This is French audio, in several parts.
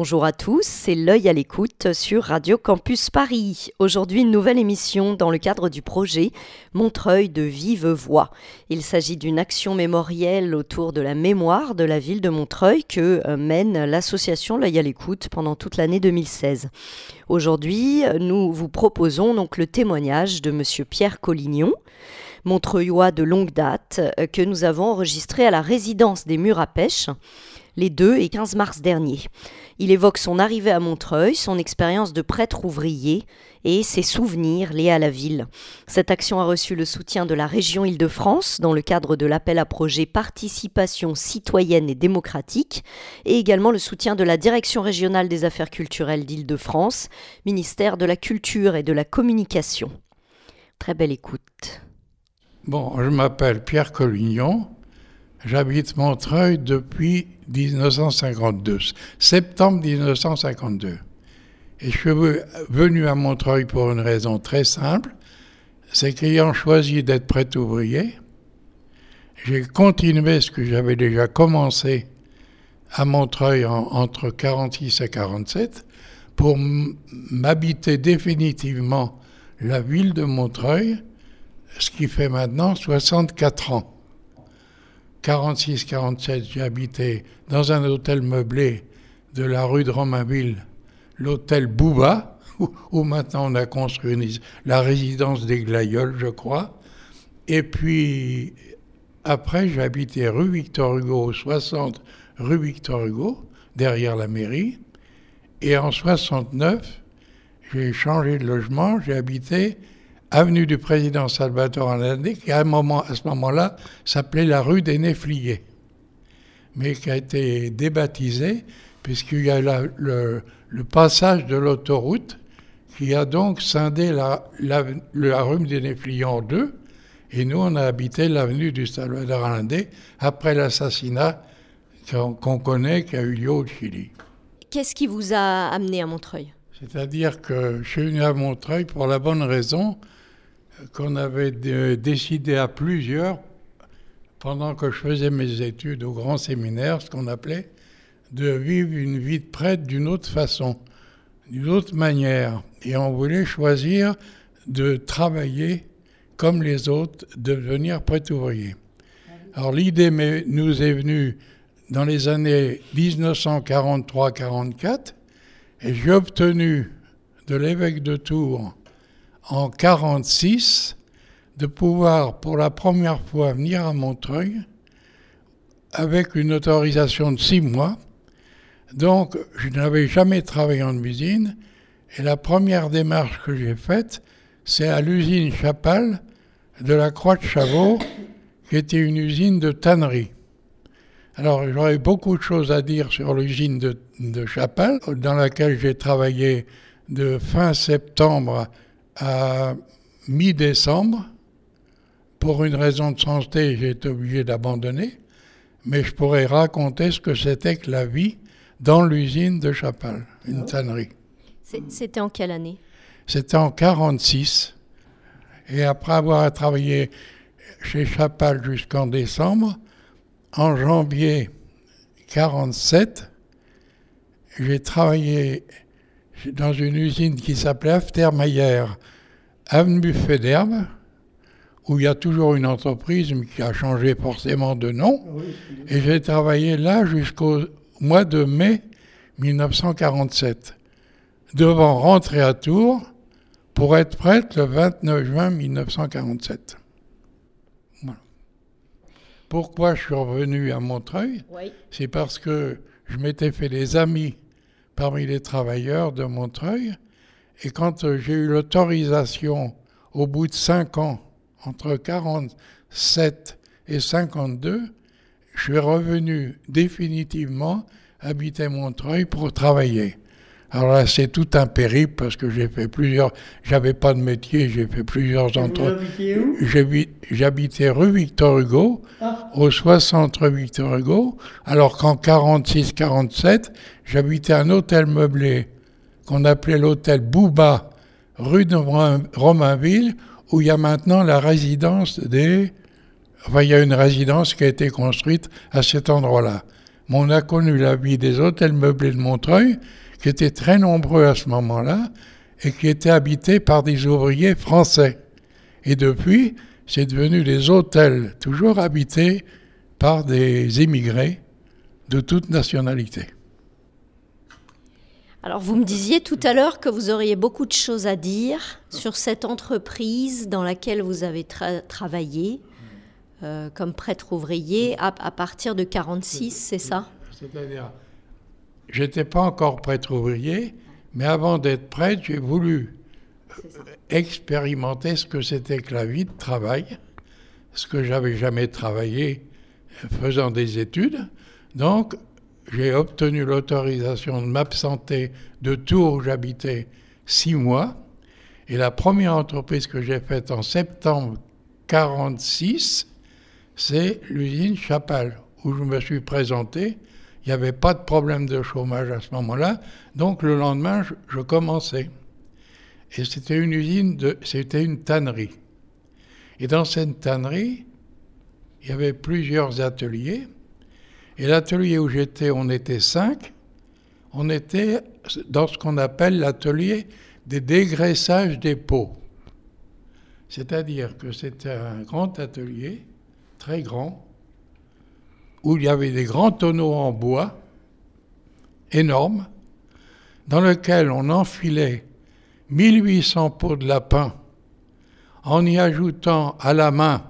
Bonjour à tous, c'est l'œil à l'écoute sur Radio Campus Paris. Aujourd'hui, une nouvelle émission dans le cadre du projet Montreuil de vive voix. Il s'agit d'une action mémorielle autour de la mémoire de la ville de Montreuil que euh, mène l'association L'œil à l'écoute pendant toute l'année 2016. Aujourd'hui, nous vous proposons donc le témoignage de monsieur Pierre Collignon. Montreuillois de longue date, euh, que nous avons enregistré à la résidence des Murs à Pêche les 2 et 15 mars dernier. Il évoque son arrivée à Montreuil, son expérience de prêtre ouvrier et ses souvenirs liés à la ville. Cette action a reçu le soutien de la région Île-de-France dans le cadre de l'appel à projet Participation citoyenne et démocratique et également le soutien de la Direction régionale des affaires culturelles d'Île-de-France, ministère de la Culture et de la Communication. Très belle écoute. Bon, je m'appelle Pierre Collignon. J'habite Montreuil depuis 1952, septembre 1952. Et je suis venu à Montreuil pour une raison très simple, c'est qu'ayant choisi d'être prêtre ouvrier, j'ai continué ce que j'avais déjà commencé à Montreuil en- entre 46 et 47 pour m'habiter définitivement la ville de Montreuil, ce qui fait maintenant 64 ans. 46-47, j'ai habité dans un hôtel meublé de la rue de Romainville, l'hôtel Bouba, où, maintenant on a construit la résidence des Glaïeuls, je crois. Et puis, après, j'ai habité rue Victor Hugo, 60 rue Victor Hugo, derrière la mairie. Et en 69, j'ai changé de logement, j'ai habité avenue du président Salvatore Allende, qui à, un moment, à ce moment-là s'appelait la rue des Néfliers, mais qui a été débaptisée puisqu'il y a la- le, le passage de l'autoroute qui a donc scindé la, la, la rue des Néfliers en deux, et nous on a habité l'avenue du Salvador Allende après l'assassinat qu'on qu'on connaît qui a eu lieu au Chili. Qu'est-ce qui vous a amené à Montreuil? C'est-à-dire que je suis venu à Montreuil pour la bonne raison qu'on avait dé- décidé à plusieurs, pendant que je faisais mes études au grand séminaire, ce qu'on appelait de vivre une vie de prêtre d'une autre façon, d'une autre manière. Et on voulait choisir de travailler comme les autres, de devenir prêtre ouvrier. Alors l'idée nous est venue dans les années 1943-44 et j'ai obtenu de l'évêque de Tours en 46 de pouvoir pour la première fois venir à Montreuil avec une autorisation de six mois. Donc je n'avais jamais travaillé en usine et la première démarche que j'ai faite, c'est à l'usine Chapal de la Croix de Chavaux, qui était une usine de tannerie. Alors, j'aurais beaucoup de choses à dire sur l'usine de, de Chapal, dans laquelle j'ai travaillé de fin septembre à mi-décembre. Pour une raison de santé, j'ai été obligé d'abandonner, mais je pourrais raconter ce que c'était que la vie dans l'usine de Chapal, une tannerie. C'est- C'était en quelle année? C'était en 46. Et après avoir travaillé chez Chapal jusqu'en décembre, en janvier 47, j'ai travaillé dans une usine qui s'appelait Aftermayer, avenue Federbe, où il y a toujours une entreprise mais qui a changé forcément de nom. Et j'ai travaillé là jusqu'au mois de mai 1947 devant rentrer à Tours pour être prête le 29 juin 1947. pourquoi je suis revenu à Montreuil? Oui. C'est parce que je m'étais fait des amis parmi les travailleurs de Montreuil. Et quand euh, j'ai eu l'autorisation, au bout de cinq ans, entre 47 et 52, je suis revenu définitivement habiter Montreuil pour travailler. Alors là, c'est tout un périple parce que j'ai fait plusieurs. J'avais pas de métier, j'ai fait plusieurs entreprises. J'habitais rue Victor Hugo, au 60 rue Victor Hugo, alors qu'en 46-47, j'habitais un hôtel meublé qu'on appelait l'hôtel Bouba, rue de Romainville, où il y a maintenant la résidence des. Enfin, il y a une résidence qui a été construite à cet endroit-là. Mais on a connu la vie des hôtels meublés de Montreuil, qui étaient très nombreux à ce moment-là, et qui étaient habités par des ouvriers français. Et depuis, c'est devenu des hôtels toujours habités par des émigrés de toute nationalité. Alors vous me disiez tout à l'heure que vous auriez beaucoup de choses à dire sur cette entreprise dans laquelle vous avez travaillé euh, comme prêtre ouvrier à, à partir de 46, c'est ça? C'est-à-dire, j'étais pas encore prêtre ouvrier, mais avant d'être prêtre, j'ai voulu expérimenter ce que c'était que la vie de travail, ce que j'avais jamais travaillé euh, faisant des études. Donc, j'ai obtenu l'autorisation de m'absenter de Tours où j'habitais six mois. Et la première entreprise que j'ai faite en septembre 46, c'est l'usine Chapal, où je me suis présenté. Il n'y avait pas de problème de chômage à ce moment-là. Donc le lendemain, je, commençais. Et c'était une usine, c'était une tannerie. Et dans cette tannerie, il y avait plusieurs ateliers. Et l'atelier où j'étais, on était cinq. On était dans ce qu'on appelle l'atelier des dégraissages des pots. C'est-à-dire que c'était un grand atelier, très grand, où il y avait des grands tonneaux en bois, énormes, dans lesquels on enfilait 1800 pots de lapin en y ajoutant à la main,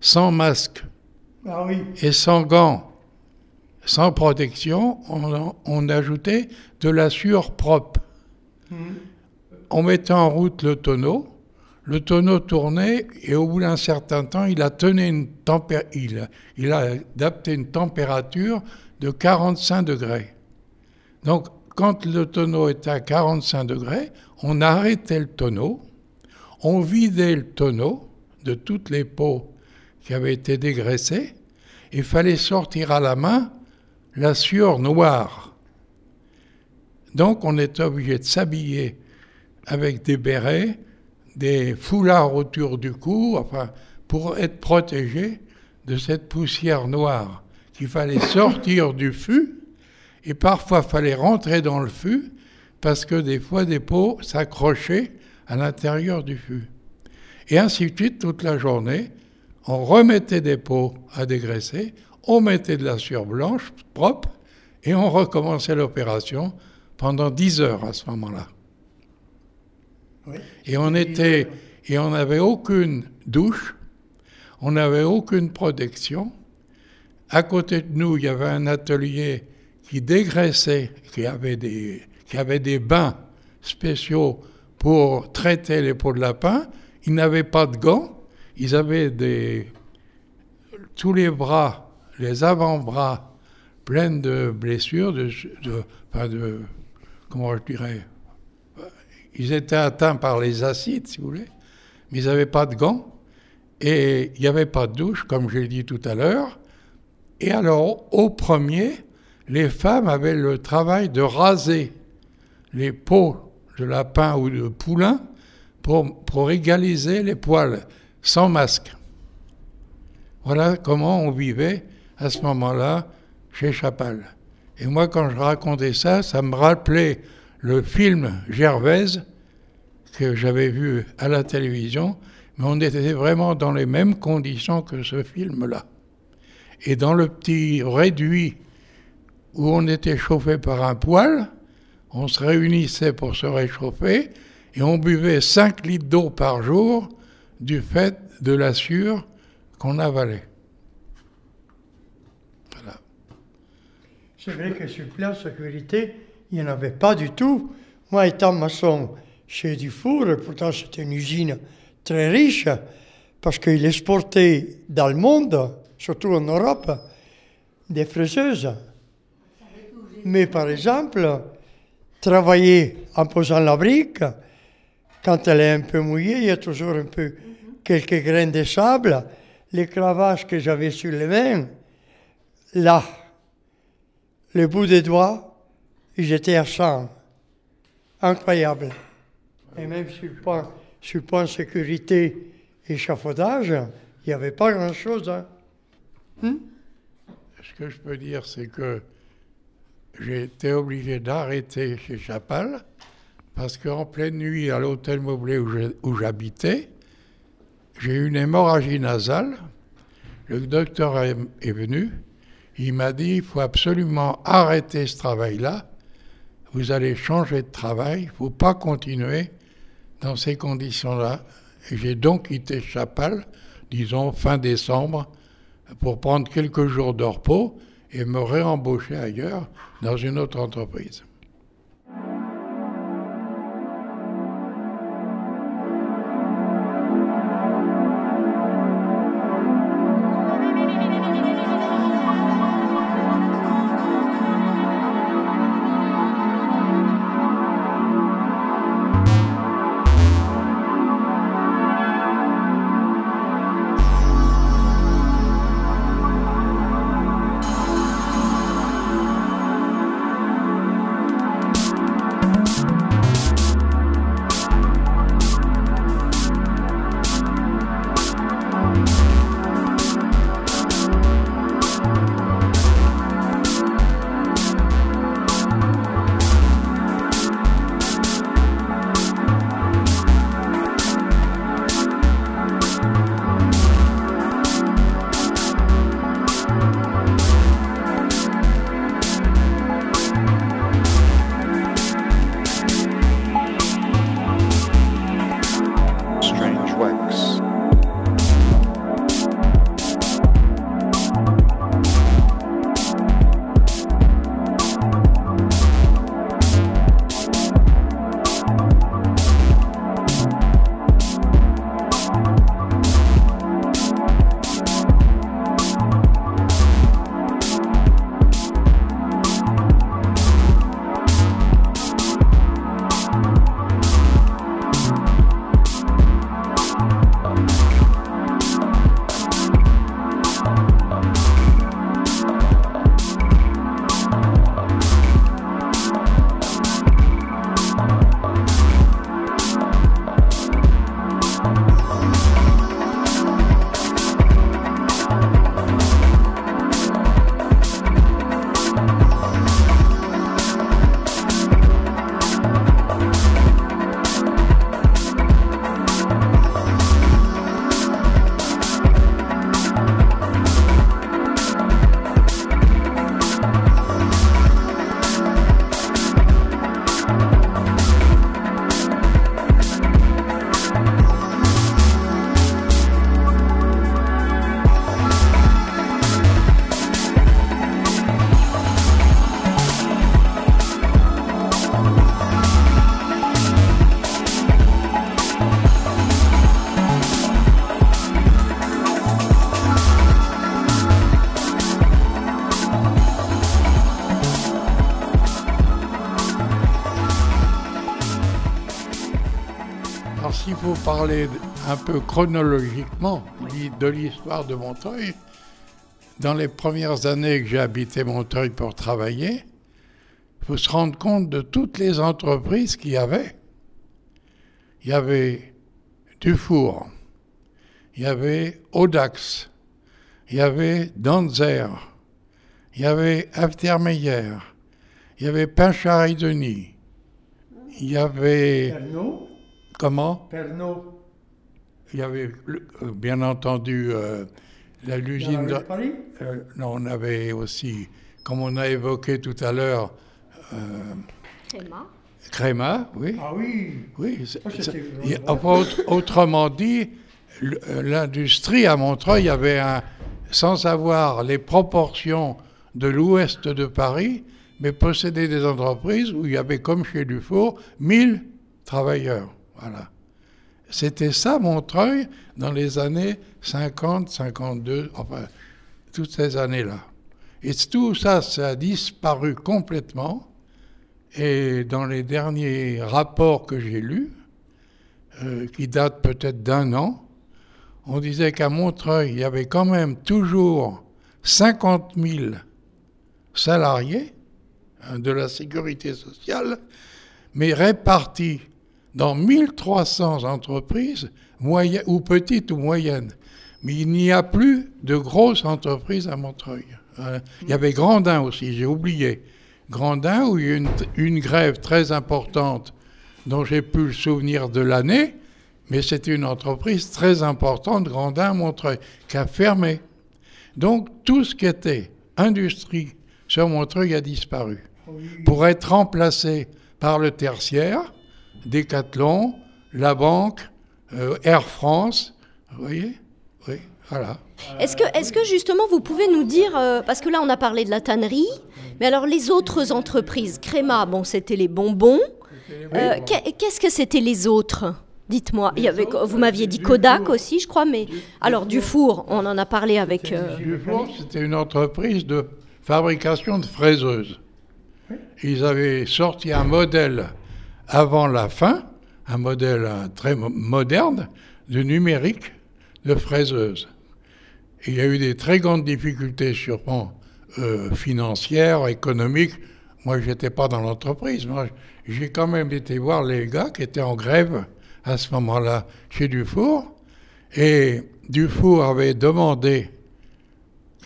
sans masque ah oui. et sans gants, sans protection, on, on ajoutait de la sueur propre. Mmh. On mettait en route le tonneau, le tonneau tournait et au bout d'un certain temps, il a, tenu une adapté une température de 45 degrés. Donc, quand le tonneau était à 45 degrés, on arrêtait le tonneau, on vidait le tonneau de toutes les peaux qui avaient été dégraissées, il fallait sortir à la main la sueur noire. Donc on est obligé de s'habiller avec des bérets, des foulards autour du cou, enfin, pour être protégé de cette poussière noire qu'il fallait sortir du fût, et parfois fallait rentrer dans le fût, parce que des fois des peaux s'accrochaient à l'intérieur du fût. Et ainsi de suite toute la journée, on remettait des peaux à dégraisser, on mettait de la sueur blanche propre, et on recommençait l'opération pendant 10 heures à ce moment-là. Oui. Et on était, et on n'avait aucune douche, on n'avait aucune protection. À côté de nous, il y avait un atelier qui dégraissait, qui avait des, qui avait des bains spéciaux pour traiter les peaux de lapin. Ils n'avaient pas de gants, ils avaient des, tous les bras, les avant-bras pleins de blessures, de, de, enfin de, comment je dirais, ils étaient atteints par les acides, si vous voulez, mais ils n'avaient pas de gants et il n'y avait pas de douche, comme j'ai dit tout à l'heure. Et alors, au premier, les femmes avaient le travail de raser les peaux de lapin ou de poulain pour, pour égaliser les poils, sans masque. Voilà comment on vivait à ce moment-là chez Chapal. Et moi, quand je racontais ça, ça me rappelait le film Gervaise que j'avais vu à la télévision, mais on était vraiment dans les mêmes conditions que ce film-là. Et dans le petit réduit où on était chauffé par un poêle, on se réunissait pour se réchauffer et on buvait 5 litres d'eau par jour du fait de la sueur qu'on avalait. C'est vrai que sur plan sécurité, il n'y en avait pas du tout. Moi, étant maçon chez Dufour, pourtant c'était une usine très riche, parce qu'il exportait dans le monde, surtout en Europe, des fraiseuses. Mais par exemple, travailler en posant la brique, quand elle est un peu mouillée, il y a toujours un peu quelques graines de sable. Les cravaches que j'avais sur les mains, là, le bout des doigts, ils étaient à sang. Incroyable. Et même sur le point, sur le point sécurité échafaudage, il n'y avait pas grand-chose. Hein. Hmm? Ce que je peux dire, c'est que j'ai été obligé d'arrêter chez Chapal parce qu'en pleine nuit, à l'hôtel Moblé où j'habitais, j'ai eu une hémorragie nasale. Le docteur est, est venu. Il m'a dit il faut absolument arrêter ce travail-là. Vous allez changer de travail. Il ne faut pas continuer dans ces conditions-là. J'ai donc quitté Chapal, disons fin décembre, pour prendre quelques jours de repos et me réembaucher ailleurs dans une autre entreprise. Parler un peu chronologiquement de l'histoire de Montreuil. Dans les premières années que j'ai habité Montreuil pour travailler, il faut se rendre compte de toutes les entreprises qu'il y avait. Il y avait Dufour, il y avait Audax, il y avait Danzer, il y avait Aftermeyer, il y avait Pinchard-et-Denis, il y avait... Comment? Pernod. Il y avait, euh, bien entendu, euh, l'usine de... Paris euh, non, on avait aussi, comme on a évoqué tout à l'heure... Créma. Créma, oui. Ah oui Oui. enfin, autrement dit, l'industrie à Montreuil, il y avait un... Sans avoir les proportions de l'ouest de Paris, mais possédait des entreprises où il y avait, comme chez Dufour, 1000 travailleurs. Voilà. C'était ça Montreuil dans les années 50, 52, enfin, toutes ces années-là. Et tout ça, ça a disparu complètement. Et dans les derniers rapports que j'ai lus, euh, qui datent peut-être d'un an, on disait qu'à Montreuil, il y avait quand même toujours 50 000 salariés hein, de la sécurité sociale, mais répartis dans 1300 entreprises, ou petites ou moyennes. Mais il n'y a plus de grosses entreprises à Montreuil. Hein. Il y avait Grandin aussi, j'ai oublié. Grandin, où il y a eu une, une grève très importante dont j'ai pu le souvenir de l'année, mais c'était une entreprise très importante, Grandin Montreuil, qui a fermé. Donc tout ce qui était industrie sur Montreuil a disparu pour être remplacé par le tertiaire, Decathlon, la banque, euh, Air France. Vous voyez Oui, voilà. Est-ce que, est que justement vous pouvez nous dire, euh, parce que là on a parlé de la tannerie, mais alors les autres entreprises, Créma, bon c'était les bonbons, euh, qu'est-ce que c'était les autres? Dites-moi, vous m'aviez dit Kodak aussi, je crois, mais alors Dufour, on en a parlé avec. Dufour, c'était une entreprise de fabrication de fraiseuses. Ils avaient sorti un modèle avant la fin, un modèle très moderne de numérique de fraiseuse. il y a eu des très grandes difficultés sûrement euh, financières, économiques. Moi, je n'étais pas dans l'entreprise. Moi, j'ai quand même été voir les gars qui étaient en grève à ce moment-là chez Dufour. Et Dufour avait demandé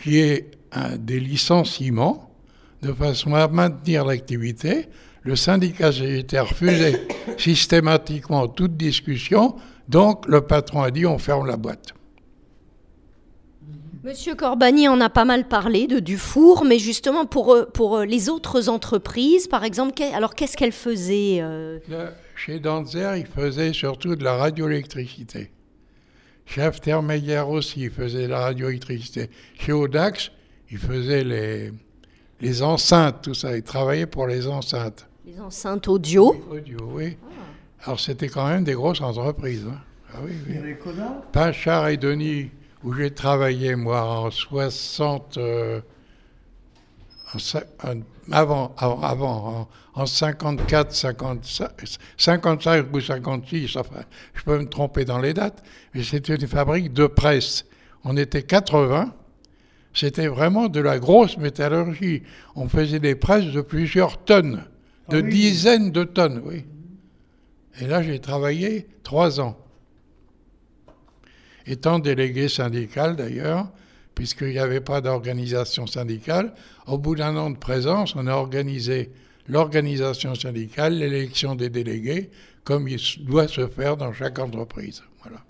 qu'il y ait des licenciements de façon à maintenir l'activité le syndicat a refusé systématiquement toute discussion, donc le patron a dit on ferme la boîte. Monsieur Corbani en a pas mal parlé de Dufour, mais justement pour, euh, pour euh, les autres entreprises, par exemple, alors qu'est-ce qu'elles faisaient euh? Chez Danzer, ils faisaient surtout de la radioélectricité. Chez Aftermeyer aussi, ils faisaient de la radioélectricité. Chez Audax, ils faisaient les, les enceintes, tout ça. Ils travaillaient pour les enceintes. Les enceintes audio Audio, oui. Alors c'était quand même des grosses entreprises. Hein. Ah, oui, oui. Pinchard et Denis, où j'ai travaillé moi en 60. Euh, avant, avant, en, 54, 55, 55 ou 56, enfin, je peux me tromper dans les dates, mais c'était une fabrique de presse. On était 80, c'était vraiment de la grosse métallurgie. On faisait des presses de plusieurs tonnes de ah dizaines de tonnes, oui. Et là, j'ai travaillé trois ans. Étant délégué syndical d'ailleurs, puisqu'il n'y avait pas d'organisation syndicale, au bout d'un an de présence, on a organisé l'organisation syndicale, l'élection des délégués, comme il doit se faire dans chaque entreprise. Voilà.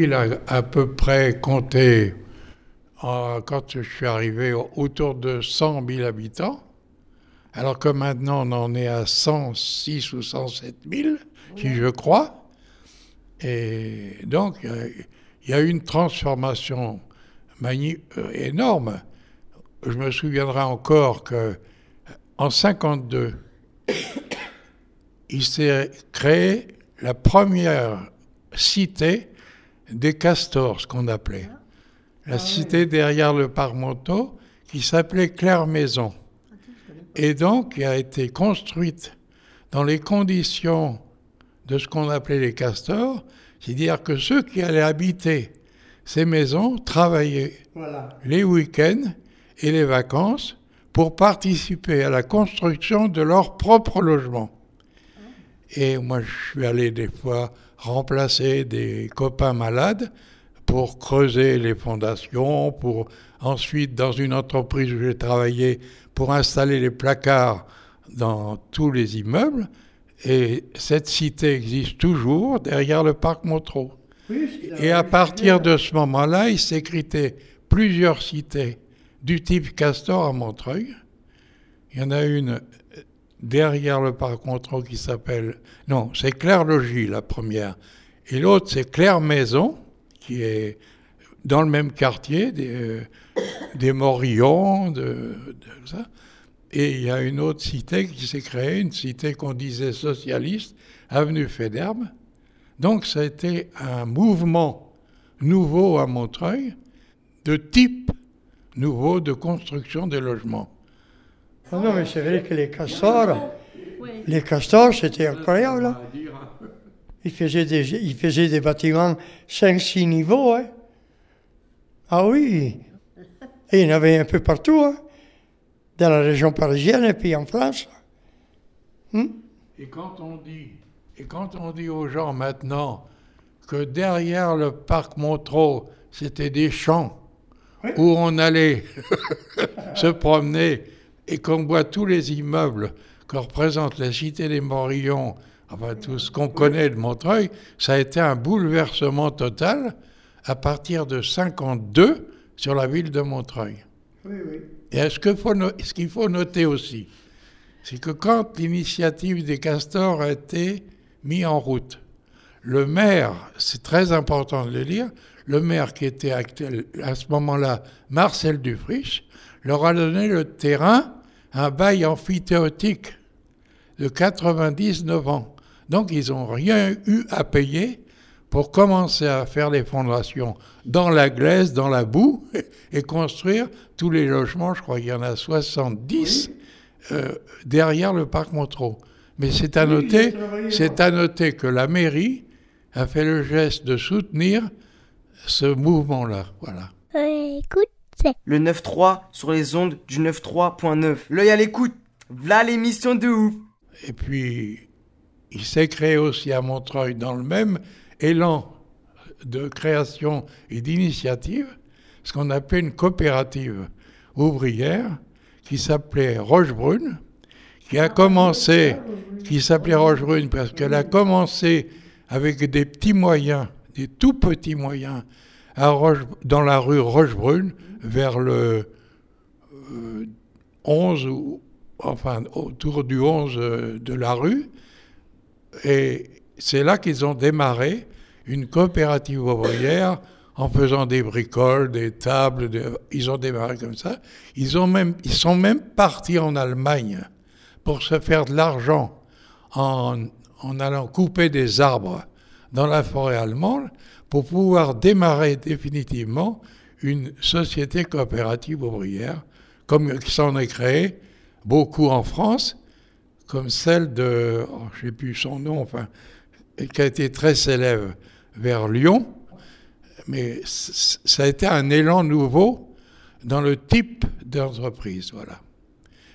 Ville a à peu près compté, quand je suis arrivé, autour de 100 000 habitants, alors que maintenant on en est à 106 ou 107 000, si je crois. Et donc, il y a eu une transformation euh, énorme. Je me souviendrai encore que en 52, il s'est créé la première cité des castors, ce qu'on appelait. La ah cité derrière le Parmonto, qui s'appelait Claire-Maison. Et donc, qui a été construite dans les conditions de ce qu'on appelait les castors, c'est-à-dire que ceux qui allaient habiter ces maisons travaillaient les week-ends et les vacances pour participer à la construction de leur propre logement. Ah. Et moi, je suis allé des fois remplacer des copains malades pour creuser les fondations, pour ensuite, dans une entreprise où j'ai travaillé, pour installer les placards dans tous les immeubles. Et cette cité existe toujours derrière le parc Montreux. Et à partir de ce moment-là, il s'est plusieurs cités du type Castor à Montreuil. Il y en a une derrière le parc Montreux qui s'appelle. Non, c'est Claire Logis, la première. Et l'autre, c'est Claire Maison, qui est dans le même quartier, des, euh, Morillons, de, de, ça. Et il y a une autre cité qui s'est créée, une cité qu'on disait socialiste, avenue Fédherbe. Donc ça a été un mouvement nouveau à Montreuil, de type nouveau de construction des logements. Ah non, mais c'est vrai que les castors, les castors, c'était incroyable. Hein. Ils faisaient des, ils faisaient des bâtiments 5-6 niveaux. Hein. Ah oui. Et il y en avait un peu partout, hein. dans la région parisienne et puis en France. Hmm? Et, quand on dit, et quand on dit aux gens maintenant que derrière le parc Montreux, c'était des champs où on allait se promener et qu'on voit tous les immeubles que représente la cité des Morillons, enfin tout ce qu'on connaît de Montreuil, ça a été un bouleversement total à partir de 52 sur la ville de Montreuil. Oui, oui. Et ce qu'il faut, ce qu'il faut noter aussi, c'est que quand l'initiative des castors a été mise en route, le maire, c'est très important de le lire, le maire qui était actuel, à ce moment-là, Marcel Dufriche, leur a donné le terrain, un bail amphithéotique de 99 ans. Donc ils n'ont rien eu à payer pour commencer à faire les fondations dans la glaise, dans la boue, et construire tous les logements, je crois qu'il y en a 70, euh, derrière le parc Montreux. Mais c'est à noter, c'est à noter que la mairie a fait le geste de soutenir ce mouvement-là. Voilà. écoute, Le 9-3 sur les ondes du 9-3.9. L'œil à l'écoute. Voilà l'émission de ouf. Et puis, il s'est créé aussi à Montreuil dans le même élan de création et d'initiative, ce qu'on appelle une coopérative ouvrière qui s'appelait Rochebrune, qui a commencé, qui s'appelait Rochebrune parce qu'elle a commencé avec des petits moyens, des tout petits moyens, à Roche, dans la rue Rochebrune, vers le euh, 11, ou, enfin autour du 11 de la rue. Et c'est là qu'ils ont démarré une coopérative ouvrière en faisant des bricoles, des tables. ils ont démarré comme ça. Ils, ont même, ils sont même partis en Allemagne pour se faire de l'argent en, en allant couper des arbres dans la forêt allemande pour pouvoir démarrer définitivement une société coopérative ouvrière, comme qui s'en est créée beaucoup en France, comme celle de, oh, je ne sais plus son nom, enfin, qui a été très célèbre vers Lyon. Mais ça a été un élan nouveau dans le type d'entreprise, voilà.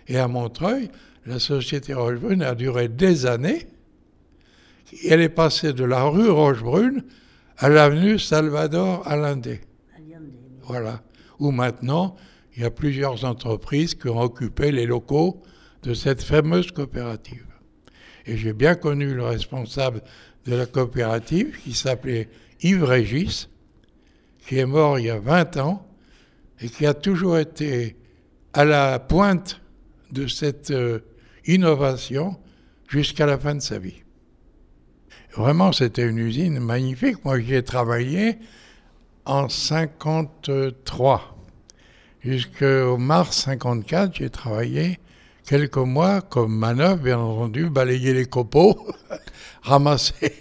Et à Montreuil, la société Rochebrune a duré des années. Elle est passée de la rue Rochebrune à l'avenue Salvador Allende. Voilà. Où maintenant, il y a plusieurs entreprises qui ont occupé les locaux de cette fameuse coopérative. Et j'ai bien connu le responsable de la coopérative qui s'appelait Yves Régis, qui est mort il y a 20 ans et qui a toujours été à la pointe de cette euh, innovation jusqu'à la fin de sa vie. Vraiment, c'était une usine magnifique. Moi, j'y ai travaillé en 53. Jusqu'au mars 54, j'ai travaillé quelques mois comme manœuvre, bien entendu, balayer les copeaux, ramasser,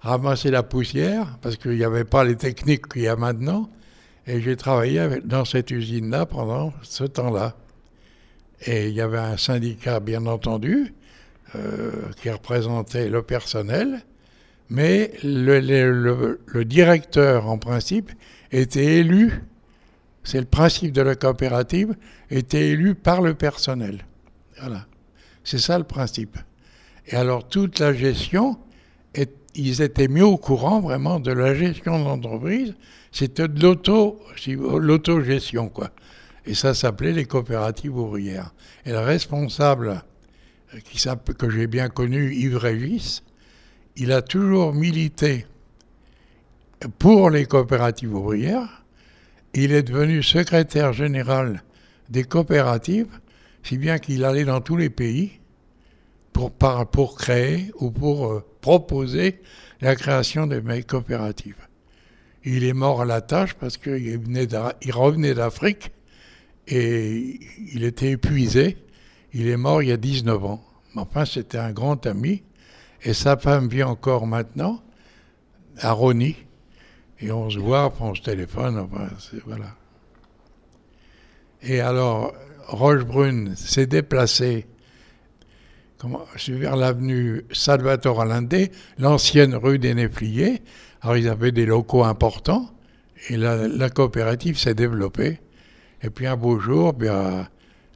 ramasser la poussière, parce qu'il n'y avait pas les techniques qu'il y a maintenant. Et j'ai travaillé dans cette usine-là pendant ce temps-là. Et il y avait un syndicat, bien entendu, euh, qui représentait le personnel, mais le, directeur, en principe, était élu, c'est le principe de la coopérative, était élu par le personnel. Voilà. C'est ça le principe. Et alors toute la gestion est ils étaient mieux au courant vraiment de la gestion d'entreprise. C'était de l'auto, l'autogestion, quoi. Et ça s'appelait les coopératives ouvrières. Et le responsable, qui que j'ai bien connu, Yves Régis, il a toujours milité pour les coopératives ouvrières. Il est devenu secrétaire général des coopératives, si bien qu'il allait dans tous les pays pour, créer ou pour euh, proposer la création des coopératives. Il est mort à la tâche parce qu'il revenait d'Afrique et il était épuisé. Il est mort il y a 19 ans. Enfin, c'était un grand ami. Et sa femme vit encore maintenant à Rony. Et on se voit, on se téléphone, enfin, voilà. Et alors, Rochebrune s'est déplacé vers l'avenue Salvatore Allende, l'ancienne rue des Néfliers. Alors, ils avaient des locaux importants et la, coopérative s'est développée. Et puis, un beau jour, bien,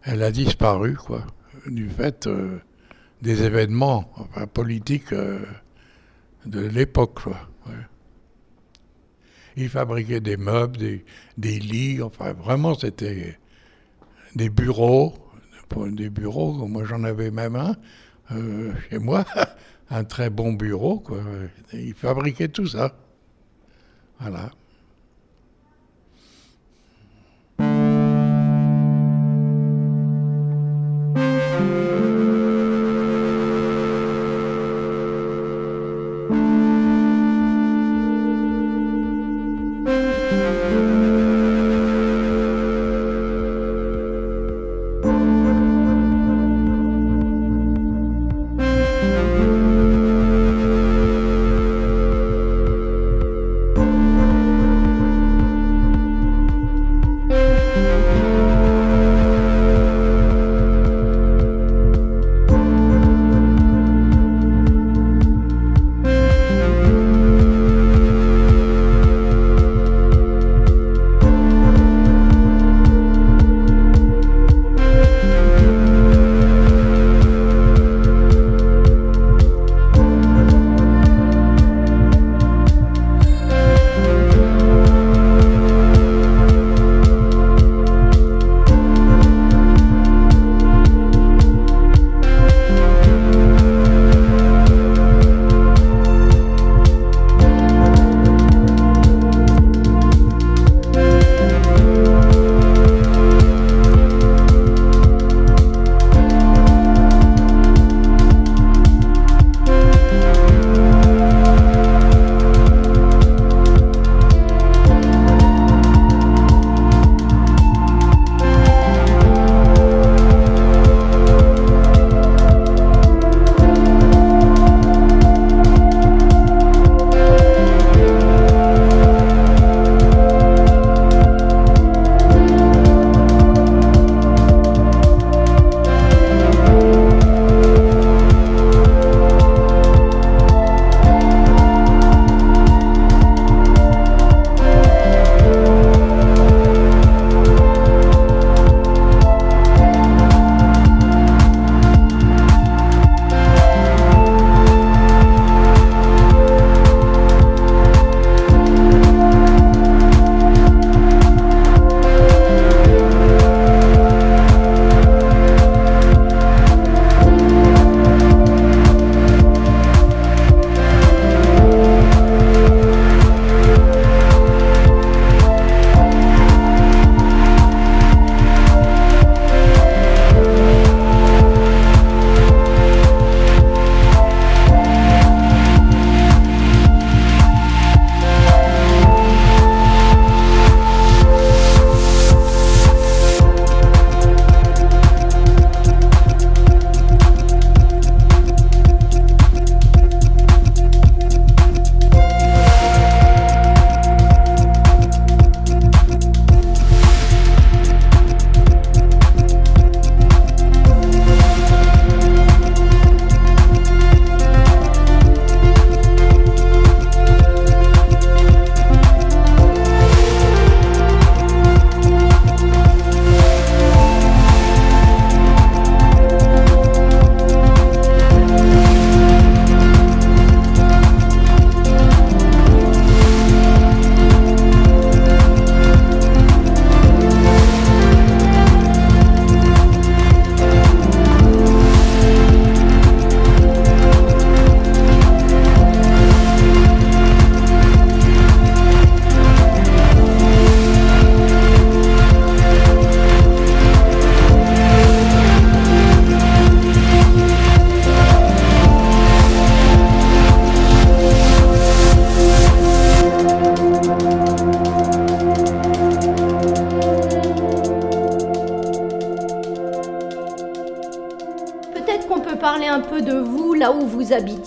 elle a disparu, quoi, du fait euh, des événements politiques euh, de l'époque, quoi. Ils fabriquaient des meubles, des, des lits, enfin vraiment c'était des bureaux, des bureaux, moi j'en avais même un euh, chez moi, un très bon bureau, quoi. Ils fabriquaient tout ça. Voilà.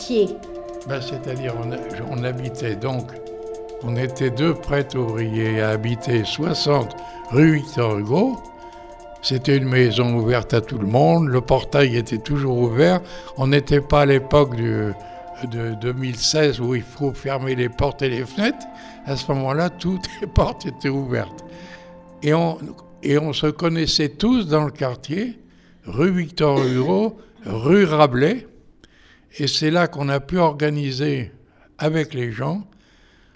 Ben, C'est-à-dire, on, habitait donc, on était deux prêtres ouvriers à habiter 60 rue Victor Hugo. C'était une maison ouverte à tout le monde, le portail était toujours ouvert. On n'était pas à l'époque de 2016 où il faut fermer les portes et les fenêtres. À ce moment-là, toutes les portes étaient ouvertes. Et on, et on se connaissait tous dans le quartier, rue Victor Hugo, rue Rabelais. Et c'est là qu'on a pu organiser avec les gens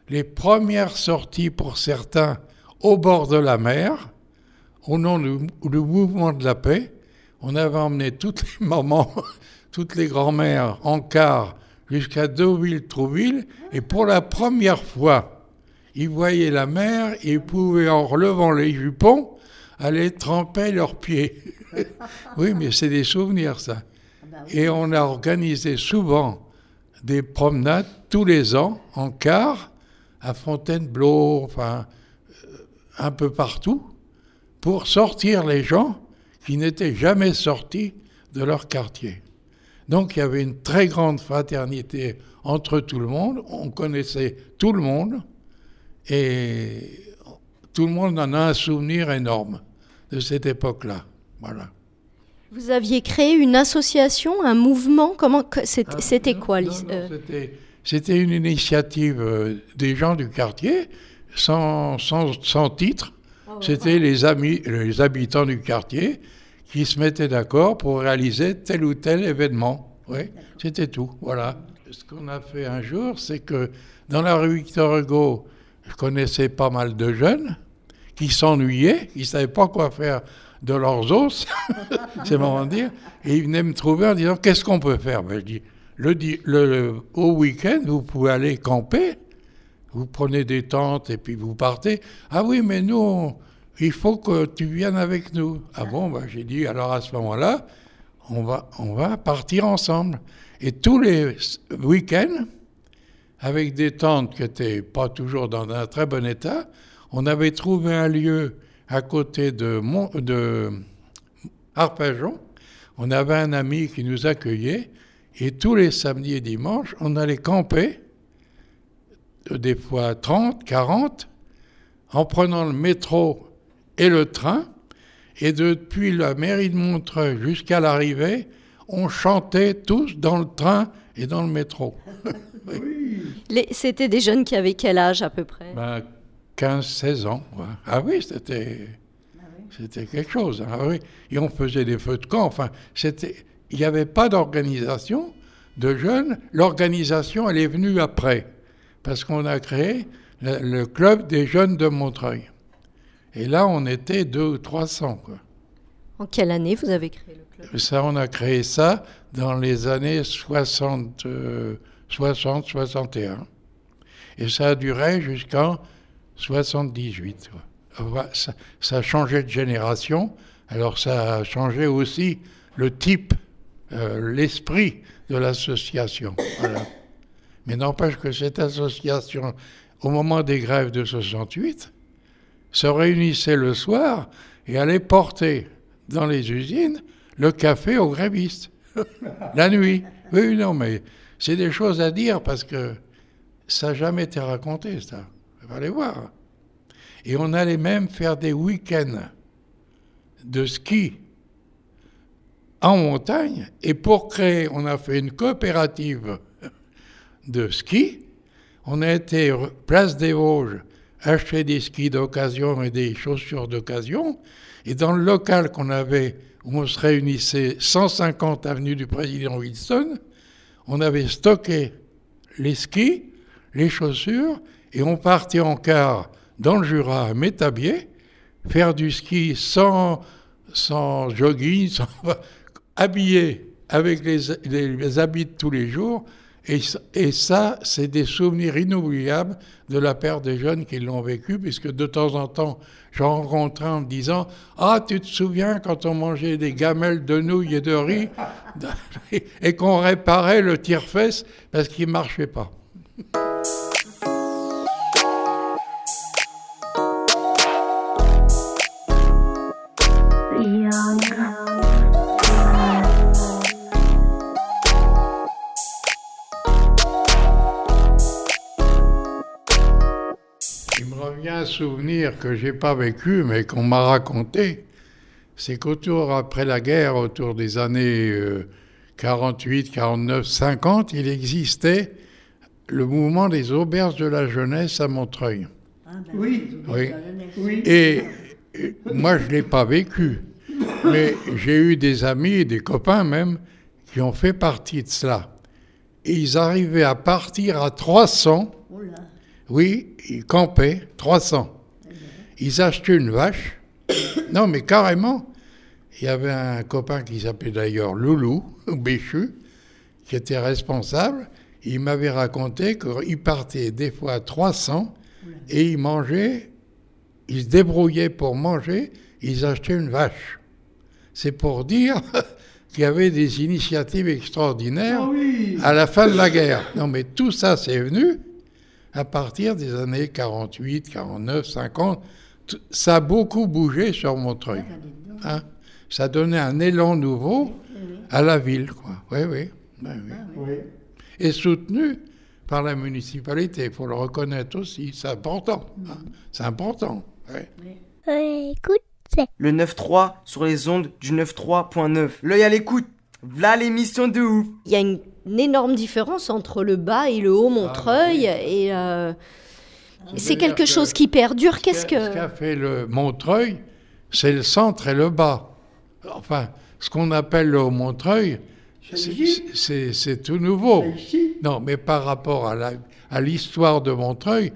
les premières sorties pour certains au bord de la mer, au nom du, mouvement de la paix. On avait emmené toutes les mamans, toutes les grand-mères en car jusqu'à Deauville-Trouville. Et pour la première fois, ils voyaient la mer et ils pouvaient, en relevant les jupons, aller tremper leurs pieds. oui, mais c'est des souvenirs, ça. Et on a organisé souvent des promenades tous les ans en car à Fontainebleau, enfin euh, un peu partout, pour sortir les gens qui n'étaient jamais sortis de leur quartier. Donc il y avait une très grande fraternité entre tout le monde, on connaissait tout le monde et tout le monde en a un souvenir énorme de cette époque-là. Voilà. Vous aviez créé une association, un mouvement Comment c'était Ah, c'était quoi euh, c'était- une initiative euh, des gens du quartier, sans, sans, sans titre. C'était les, amis, les habitants du quartier qui se mettaient d'accord pour réaliser tel ou tel événement. Oui, c'était tout. Voilà. Ce qu'on a fait un jour, c'est que dans la rue Victor Hugo, je connaissais pas mal de jeunes qui s'ennuyaient, qui ne savaient pas quoi faire de leurs os, c'est marrant de dire, et ils venaient me trouver en disant qu'est-ce qu'on peut faire? Ben, Je dis le, au week-end, vous pouvez aller camper, vous prenez des tentes et puis vous partez. Ah oui, mais nous, il faut que tu viennes avec nous. Ah bon, ben, j'ai dit alors à ce moment-là, on va, on va partir ensemble. Et tous les week-ends, avec des tentes qui n'étaient pas toujours dans un très bon état, on avait trouvé un lieu à côté de, Mont, de Arpajon. On avait un ami qui nous accueillait et tous les samedis et dimanches, on allait camper, euh, des fois 30, 40, en prenant le métro et le train. Et depuis la mairie de Montreuil jusqu'à l'arrivée, on chantait tous dans le train et dans le métro. les- C'était des jeunes qui avaient quel âge à peu près? Ben, 15, 16 ans. ouais. Ah oui, c'était. C'était quelque chose. hein, ah oui. Et on faisait des feux de camp. Enfin, c'était. Il n'y avait pas d'organisation de jeunes. L'organisation, elle est venue après. Parce qu'on a créé le, le club des jeunes de Montreuil. Et là, on était 200 ou 300. Quoi. En quelle année vous avez créé le club? Ça, on a créé ça dans les années 60, euh, 60 61. Et ça a duré jusqu'en 78. quoi. Enfin, Ça, ça a changé de génération, alors ça a changé aussi le type, euh, l'esprit de l'association. Mais n'empêche que cette association, au moment des grèves de 68, se réunissait le soir et allait porter dans les usines le café aux grévistes. La nuit. Oui, non, mais c'est des choses à dire parce que ça n'a jamais été raconté, ça. Il fallait voir. Et on allait même faire des week-ends de ski en montagne. Et pour créer, on a fait une coopérative de ski. On a été place des Vosges acheter des skis d'occasion et des chaussures d'occasion. Et dans le local qu'on avait, où on se réunissait 150 avenue du président Wilson, on avait stocké les skis, les chaussures, et on partait en car dans le Jura à Métabier, faire du ski sans, sans jogging, habillé avec les, habits de tous les jours. Et, ça, c'est des souvenirs inoubliables de la paire des jeunes qui l'ont vécu, puisque de temps en temps, j'en rencontrais en me disant Ah, tu te souviens quand on mangeait des gamelles de nouilles et de riz et qu'on réparait le tire-fesse parce qu'il ne marchait pas. Souvenir que j'ai pas vécu, mais qu'on m'a raconté. C'est qu'autour, après la guerre, autour des années euh, 48, 49, 50, il existait le mouvement des auberges de la jeunesse à Montreuil. Oui, Oui. oui. Et, et moi, je ne l'ai pas vécu. Mais j'ai eu des amis, des copains même, qui ont fait partie de cela. Et ils arrivaient à partir à 300. Oui, ils campaient, 300. Ils achetaient une vache. Non, mais carrément. Il y avait un copain qui s'appelait d'ailleurs Loulou, Béchu, qui était responsable. Il m'avait raconté qu'il partait des fois à 300 et ils mangeaient, ils se débrouillaient pour manger, ils achetaient une vache. C'est pour dire qu'il y avait des initiatives extraordinaires Ah oui. à la fin de la guerre. Non, mais tout ça, c'est venu à partir des années 48, 49, 50. Tout- Ça a beaucoup bougé sur Montreuil. Hein ça donnait un élan nouveau à la ville, quoi. Oui, oui. Ben oui. Oui. Et soutenu par la municipalité, il faut le reconnaître aussi. C'est important. hein. C'est important. ouais. écoute, Le 9-3 sur les ondes du 9-3.9. L'œil à l'écoute. V'là l'émission de ouf. Il y a une, une énorme différence entre le bas et le haut Montreuil. Et euh, c'est quelque que chose qui perdure. Qu'est-ce Ce qu'a- Ce que. qu'a fait le Montreuil, c'est le centre et le bas. Enfin, ce qu'on appelle le Haut-Montreuil, C'est c'est- tout nouveau. Ici. Non, mais par rapport à l'histoire de Montreuil,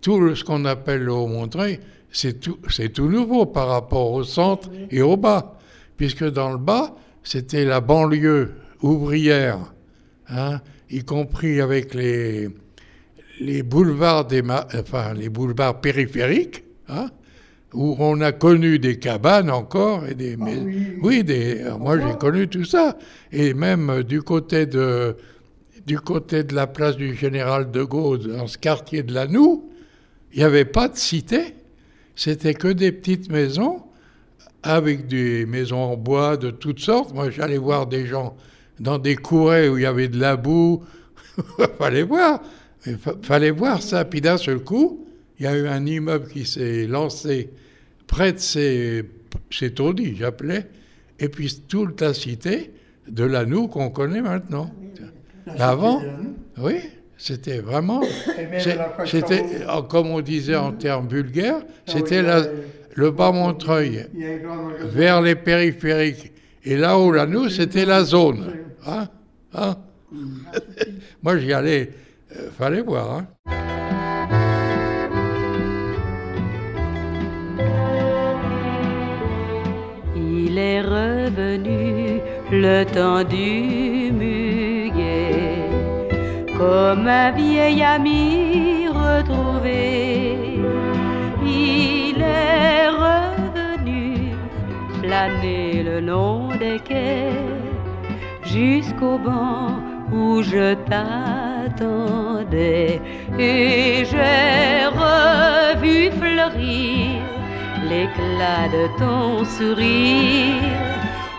tout le- ce qu'on appelle le Haut-Montreuil, c'est tout, c'est tout nouveau par rapport au centre et au bas. Puisque dans le bas, c'était la banlieue ouvrière, hein, y compris avec les, les boulevards des enfin, les boulevards périphériques, hein, où on a connu des cabanes encore et des mais- oui, des alors moi j'ai connu tout ça. Et même euh, du côté de du côté de la place du général de Gaulle dans ce quartier de la Noue, il n'y avait pas de cité, c'était que des petites maisons avec des maisons en bois de toutes sortes. Moi j'allais voir des gens dans des courets où il y avait de la boue, fallait voir, Il fa- fallait voir ça. Puis d'un seul coup, il y a eu un immeuble qui s'est lancé près de ces, ces taudis, j'appelais, et puis toute la cité de la Noue qu'on connaît maintenant. La Mais avant, oui, c'était vraiment, c'était, euh, comme on disait en termes vulgaires, Ah c'était le bas Montreuil vers les périphériques. Et là-haut, là, nous, c'était la zone. Hein? Hein? Moi, j'y allais. euh, fallait voir. Hein Il est revenu le temps du muguet, comme un vieil ami retrouvé. Il est revenu flâner le long des quais jusqu'au banc où je t'attendais. Et j'ai revu fleurir l'éclat de ton sourire.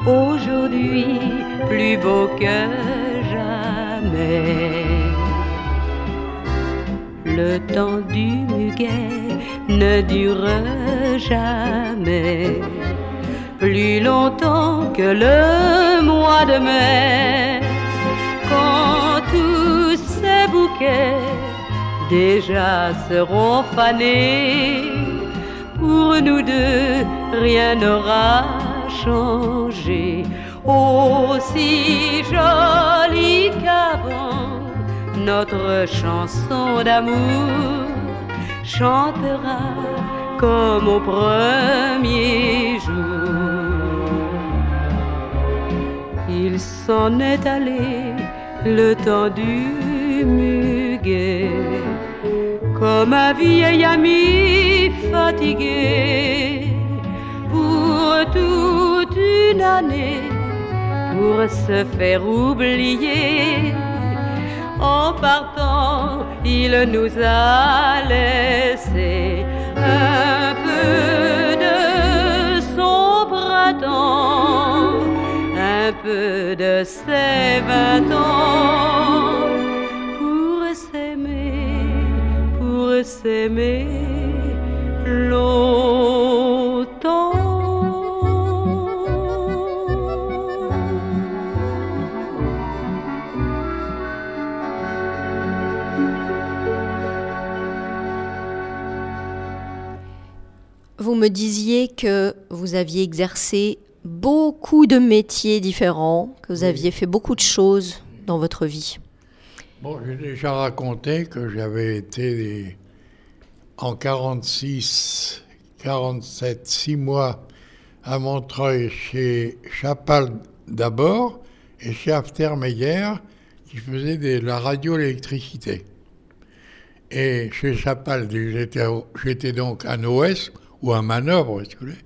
Aujourd'hui plus beau que jamais. Le temps du muguet ne dure jamais plus longtemps que le mois de mai, quand tous ces bouquets déjà seront fanés. Pour nous deux, rien n'aura changé. Aussi jolie qu'avant, notre chanson d'amour chantera comme au premier jour. Il s'en est allé le temps du muguet, comme un vieil ami fatigué pour toute une année, pour se faire oublier. En partant, il nous a laissé un peu de son printemps, de ses vingt ans, pour s'aimer, pour s'aimer Vous me disiez que vous aviez exercé beaucoup de métiers différents, que vous aviez fait beaucoup de choses dans votre vie. Bon, j'ai déjà raconté que j'avais été en 46, 47, 6 mois à Montreuil chez Chapal d'abord et chez Aftermeyer qui faisait de la radioélectricité. Et chez Chapal, j'étais, j'étais donc un OS ou un manœuvre, si vous voulez,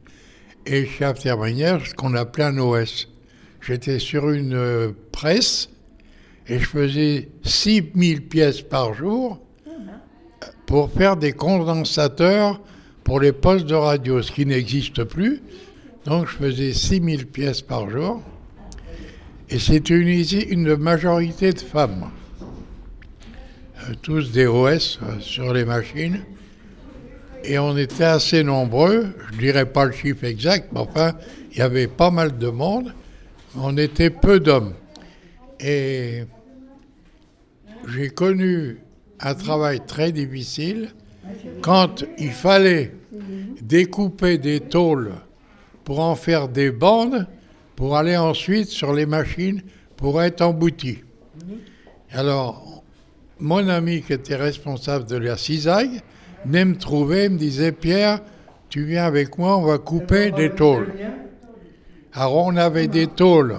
et chez Aftermeyer, ce qu'on appelait un OS. J'étais sur une euh, presse et je faisais 6000 pièces par jour pour faire des condensateurs pour les postes de radio, ce qui n'existe plus. Donc je faisais 6000 pièces par jour. Et c'était une, majorité de femmes. Euh, tous des OS euh, sur les machines. Et on était assez nombreux, je dirais pas le chiffre exact, mais enfin, il y avait pas mal de monde. On était peu d'hommes. Et j'ai connu un travail très difficile quand il fallait découper des tôles pour en faire des bandes pour aller ensuite sur les machines pour être embouti. Alors, mon ami qui était responsable de la cisaille venait me trouver, me disait Pierre, tu viens avec moi, on va couper des tôles. Alors on avait des tôles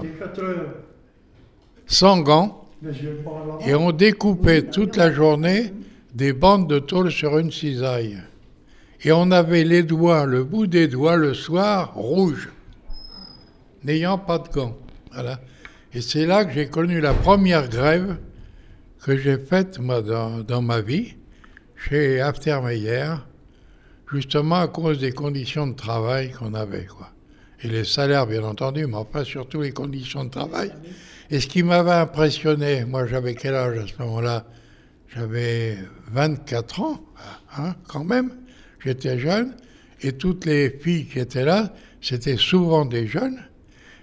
sans gants et on découpait toute la journée des bandes de tôle sur une cisaille. Et on avait les doigts, le bout des doigts le soir rouge, n'ayant pas de gants. Voilà. Et c'est là que j'ai connu la première grève que j'ai faite moi, dans, dans, ma vie, chez Aftermeyer, justement à cause des conditions de travail qu'on avait. Quoi. Et les salaires, bien entendu, mais pas surtout les conditions de travail. Et ce qui m'avait impressionné, moi j'avais quel âge à ce moment-là? J'avais 24 ans, hein, quand même. J'étais jeune. Et toutes les filles qui étaient là, c'était souvent des jeunes.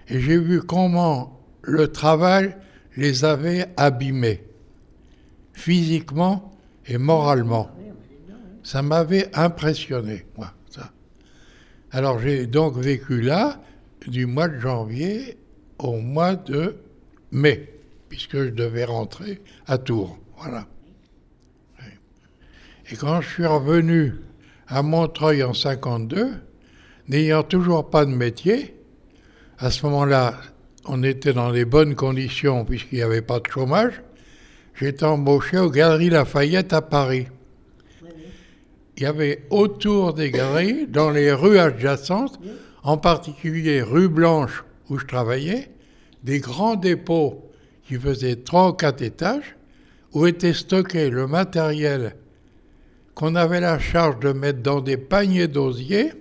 Et j'ai vu comment le travail les avait abîmés, physiquement et moralement. Ça m'avait impressionné, moi, ça. Alors j'ai donc vécu là du mois de janvier au mois de mai, puisque je devais rentrer à Tours. Voilà. Et quand je suis revenu à Montreuil en 52, n'ayant toujours pas de métier, à ce moment-là, on était dans les bonnes conditions puisqu'il n'y avait pas de chômage, j'étais embauché aux Galeries Lafayette à Paris. Il y avait autour des galeries, dans les rues adjacentes, en particulier rue Blanche où je travaillais, des grands dépôts qui faisaient trois ou quatre étages, où était stocké le matériel qu'on avait la charge de mettre dans des paniers d'osier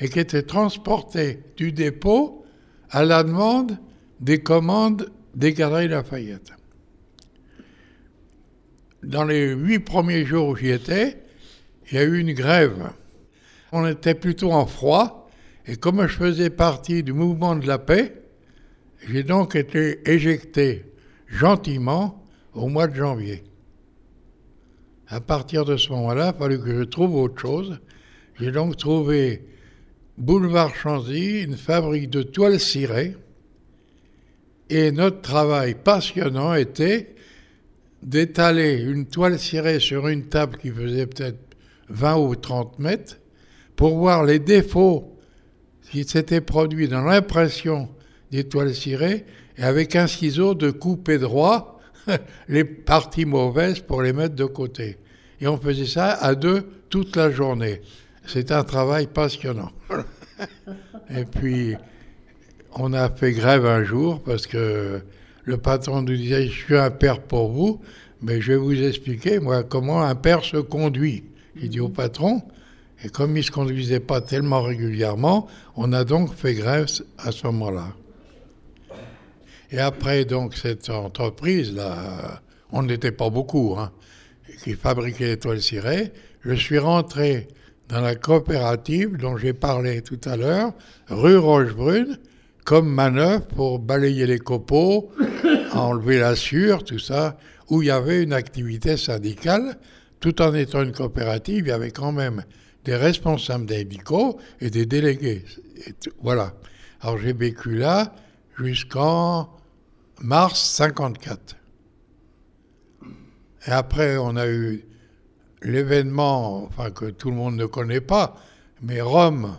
et qui était transporté du dépôt à la demande des commandes des Galeries Lafayette. Dans les huit premiers jours où j'y étais, il y a eu une grève. On était plutôt en froid, et comme je faisais partie du mouvement de la paix, j'ai donc été éjecté gentiment au mois de janvier. À partir de ce moment-là, il a fallu que je trouve autre chose. J'ai donc trouvé boulevard Chanzy, une fabrique de toiles cirées. Et notre travail passionnant était d'étaler une toile cirée sur une table qui faisait peut-être 20 ou 30 mètres pour voir les défauts qui s'étaient produits dans l'impression des toiles cirées et avec un ciseau de couper droit les parties mauvaises pour les mettre de côté. Et on faisait ça à deux toute la journée. C'est un travail passionnant. et puis, on a fait grève un jour parce que le patron nous disait, je suis un père pour vous, mais je vais vous expliquer, moi, comment un père se conduit. Il dit au patron, et comme il ne se conduisait pas tellement régulièrement, on a donc fait grève à ce moment-là. Et après, donc, cette entreprise-là, on n'était pas beaucoup, hein, qui fabriquait les toiles cirées, je suis rentré dans la coopérative dont j'ai parlé tout à l'heure, rue Rochebrune, comme manœuvre pour balayer les copeaux, enlever la sûre, tout ça, où il y avait une activité syndicale, tout en étant une coopérative, il y avait quand même des responsables syndicaux et des délégués. Et tout- voilà. Alors j'ai vécu là jusqu'en mars 54. Et après, on a eu l'événement, enfin que tout le monde ne connaît pas, mais Rome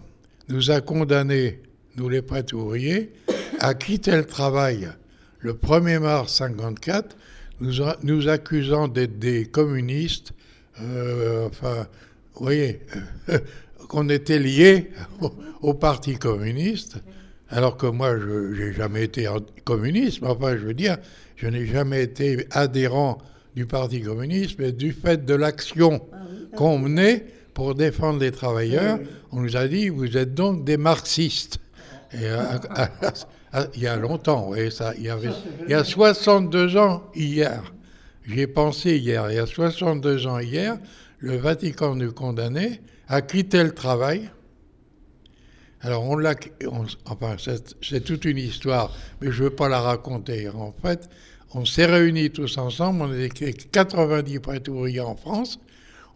nous a condamnés, nous les prêtres ouvriers, à quitter le travail le 1er mars 54, nous, a- nous accusant d'être des communistes, euh, enfin, vous voyez, qu'on était liés au, au Parti communiste, alors que moi, je n'ai jamais été communiste, mais enfin, je veux dire, je n'ai jamais été adhérent du Parti communiste, mais du fait de l'action qu'on menait pour défendre les travailleurs, on nous a dit, vous êtes donc des marxistes. Et à- à- à- il y a longtemps, oui, ça, il y, avait, il y a 62 ans hier, j'y ai pensé hier, il y a 62 ans hier, le Vatican nous condamnait à quitter le travail. Alors on l'a, enfin c'est c'est toute une histoire, mais je ne veux pas la raconter. En fait, on s'est réunis tous ensemble, on était 90 prêtres ouvriers en France,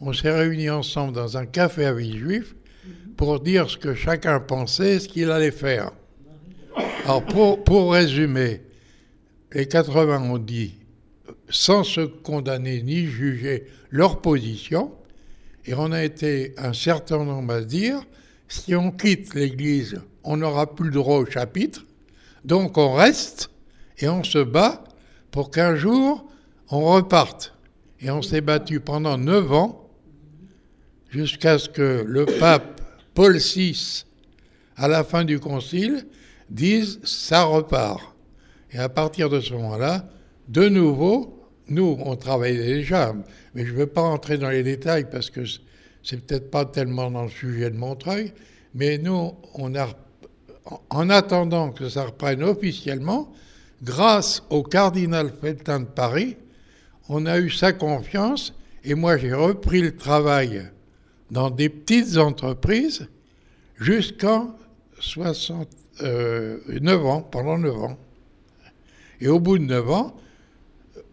on s'est réunis ensemble dans un café à Villejuif pour dire ce que chacun pensait, ce qu'il allait faire. Alors pour, pour résumer, les 80 ont dit, sans se condamner ni juger leur position, et on a été un certain nombre à dire, si on quitte l'Église, on n'aura plus le droit au chapitre, donc on reste et on se bat pour qu'un jour on reparte. Et on s'est battu pendant neuf ans, jusqu'à ce que le pape Paul VI, à la fin du concile, dise ça repart. Et à partir de ce moment-là, de nouveau, nous, on travaillait déjà, mais je ne veux pas entrer dans les détails parce que c'est peut-être pas tellement dans le sujet de Montreuil, mais nous, on a, en attendant que ça reprenne officiellement, grâce au cardinal Feltin de Paris, on a eu sa confiance et moi j'ai repris le travail dans des petites entreprises jusqu'en 69 ans, pendant 9 ans. Et au bout de 9 ans,